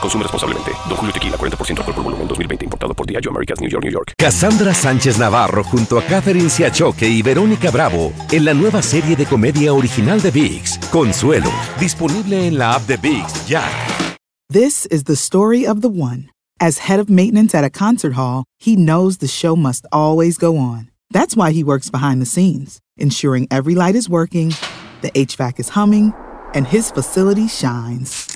Consume responsablemente. Don Julio Tequila, 40% alcohol por volumen, 2020. Importado por Diageo Americas, New York, New York. Cassandra Sánchez Navarro junto a Catherine Siachoque y Verónica Bravo en la nueva serie de comedia original de VIX, Consuelo. Disponible en la app de VIX, ya. This is the story of the one. As head of maintenance at a concert hall, he knows the show must always go on. That's why he works behind the scenes, ensuring every light is working, the HVAC is humming, and his facility shines.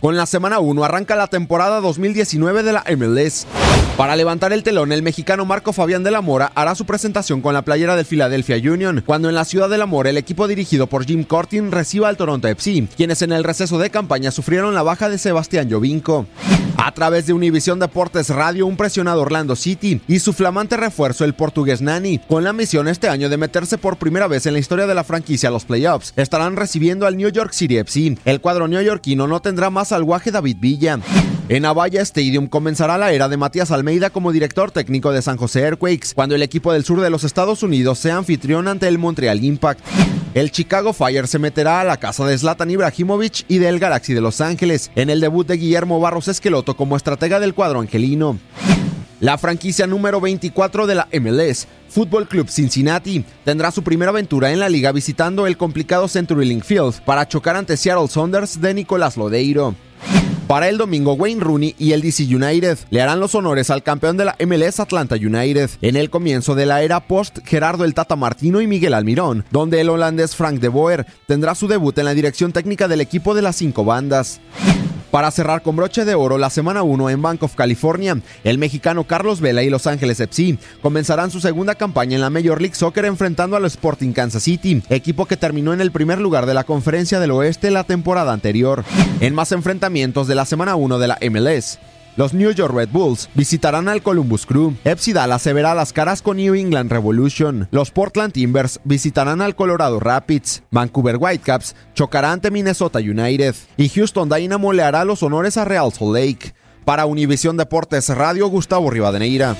Con la semana 1 arranca la temporada 2019 de la MLS. Para levantar el telón, el mexicano Marco Fabián de la Mora hará su presentación con la playera del Philadelphia Union, cuando en la ciudad de la Mora el equipo dirigido por Jim Cortin reciba al Toronto FC, quienes en el receso de campaña sufrieron la baja de Sebastián Jovinko. A través de Univisión Deportes Radio, un presionado Orlando City y su flamante refuerzo el portugués Nani, con la misión este año de meterse por primera vez en la historia de la franquicia a los playoffs, estarán recibiendo al New York City FC. El cuadro neoyorquino no tendrá más al guaje David Villa. En Avaya Stadium comenzará la era de Matías Almeida como director técnico de San José Earthquakes, cuando el equipo del sur de los Estados Unidos sea anfitrión ante el Montreal Impact. El Chicago Fire se meterá a la casa de Zlatan Ibrahimovic y del Galaxy de Los Ángeles en el debut de Guillermo Barros Esqueloto como estratega del cuadro angelino. La franquicia número 24 de la MLS, Football Club Cincinnati, tendrá su primera aventura en la liga visitando el complicado CenturyLink Field para chocar ante Seattle Saunders de Nicolás Lodeiro. Para el domingo, Wayne Rooney y el DC United le harán los honores al campeón de la MLS Atlanta United en el comienzo de la era post Gerardo el Tata Martino y Miguel Almirón, donde el holandés Frank de Boer tendrá su debut en la dirección técnica del equipo de las cinco bandas. Para cerrar con broche de oro la semana 1 en Bank of California, el mexicano Carlos Vela y Los Ángeles FC comenzarán su segunda campaña en la Major League Soccer enfrentando al Sporting Kansas City, equipo que terminó en el primer lugar de la Conferencia del Oeste la temporada anterior. En más enfrentamientos de la semana 1 de la MLS, los New York Red Bulls visitarán al Columbus Crew. FC Dallas se verá las caras con New England Revolution. Los Portland Timbers visitarán al Colorado Rapids. Vancouver Whitecaps chocará ante Minnesota United. Y Houston Dynamo le hará los honores a Real Salt Lake. Para Univisión Deportes Radio, Gustavo Rivadeneira.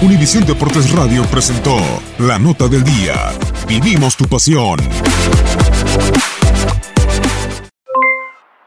Univisión Deportes Radio presentó La Nota del Día. Vivimos tu pasión.